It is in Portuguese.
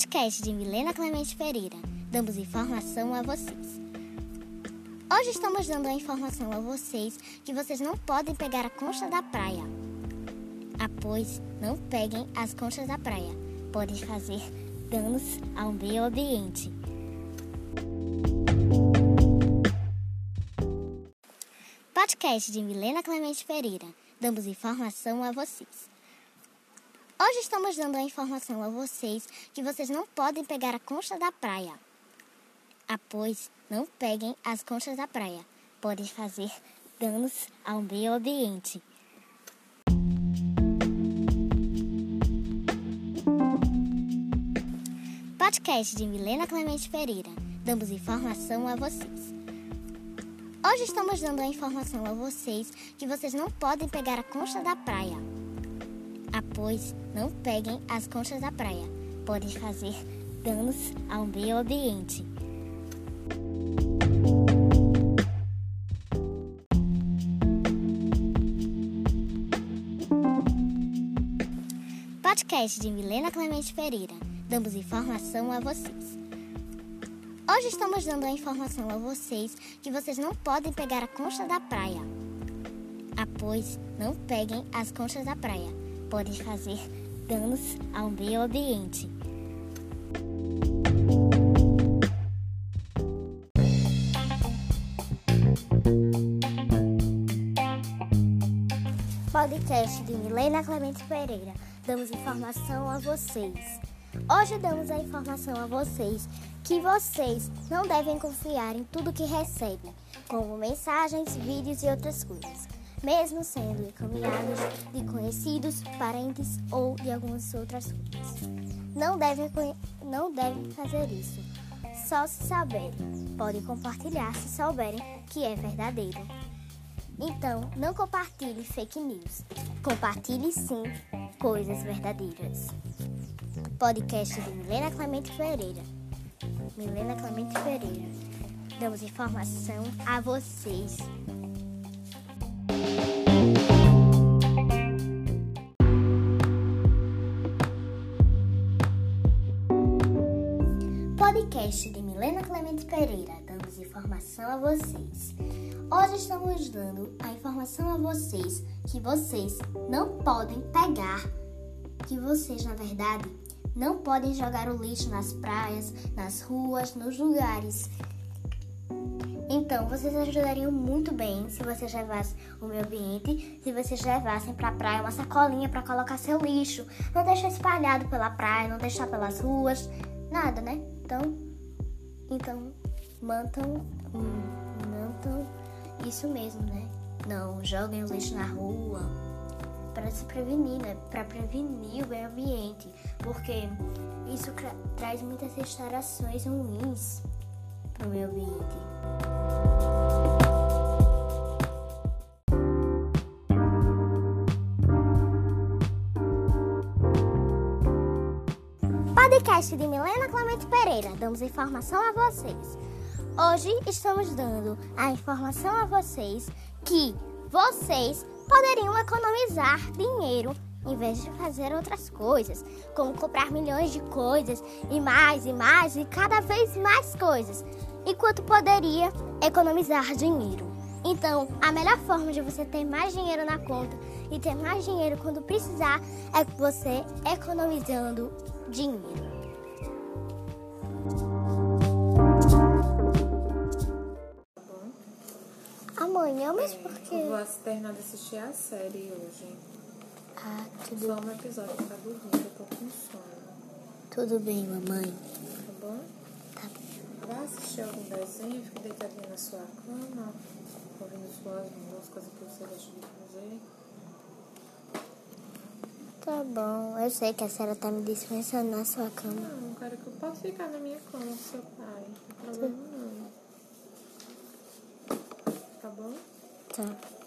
Podcast de Milena Clemente Pereira. Damos informação a vocês. Hoje estamos dando a informação a vocês que vocês não podem pegar a concha da praia. Após, não peguem as conchas da praia. Podem fazer danos ao meio ambiente. Podcast de Milena Clemente Pereira. Damos informação a vocês. Hoje estamos dando a informação a vocês que vocês não podem pegar a concha da praia. Após, não peguem as conchas da praia. Podem fazer danos ao meio ambiente. Podcast de Milena Clemente Pereira. Damos informação a vocês. Hoje estamos dando a informação a vocês que vocês não podem pegar a concha da praia. Após, não peguem as conchas da praia. Podem fazer danos ao meio ambiente. Podcast de Milena Clemente Pereira. Damos informação a vocês. Hoje estamos dando a informação a vocês que vocês não podem pegar a concha da praia. Após, não peguem as conchas da praia. Podem fazer danos ao meio ambiente. Podcast de Milena Clemente Pereira. Damos informação a vocês. Hoje damos a informação a vocês que vocês não devem confiar em tudo que recebem, como mensagens, vídeos e outras coisas, mesmo sendo encaminhados de conhecidos, parentes ou de algumas outras coisas. Não devem, não devem fazer isso, só se saberem. Podem compartilhar se souberem que é verdadeiro. Então, não compartilhe fake news. Compartilhe sim coisas verdadeiras. Podcast de Milena Clemente Pereira. Milena Clemente Pereira. Damos informação a vocês. Podcast de Milena Clemente Pereira. Damos informação a vocês. Hoje estamos dando a informação a vocês que vocês não podem pegar, que vocês, na verdade, não podem jogar o lixo nas praias, nas ruas, nos lugares. Então, vocês ajudariam muito bem se vocês levassem o meio ambiente, se vocês levassem para a praia uma sacolinha para colocar seu lixo. Não deixar espalhado pela praia, não deixar pelas ruas, nada, né? Então, então, mantam, mantam isso mesmo, né? Não joguem o lixo na rua para se prevenir, né? Para prevenir o meio ambiente, porque isso traz muitas restaurações ruins para o meio ambiente. Podcast de Milena Clemente Pereira. Damos informação a vocês. Hoje estamos dando a informação a vocês que vocês poderiam economizar dinheiro em vez de fazer outras coisas, como comprar milhões de coisas e mais e mais e cada vez mais coisas, enquanto poderia economizar dinheiro. Então, a melhor forma de você ter mais dinheiro na conta e ter mais dinheiro quando precisar é você economizando dinheiro. Amanhã, mas por quê? Eu vou terminar de assistir a série hoje. Ah, tudo Só um episódio pra dormir, eu tô com sono. Tudo bem, mamãe. Tá bom? Tá bom. Vai assistir algum desenho, fica deitadinha na sua cama, ouvindo suas músicas que você gosta de fazer. Tá bom. Eu sei que a senhora tá me dispensando na sua cama. Não, cara, que eu posso ficar na minha cama com seu pai. Não tem problema não. Tá bom? Tá.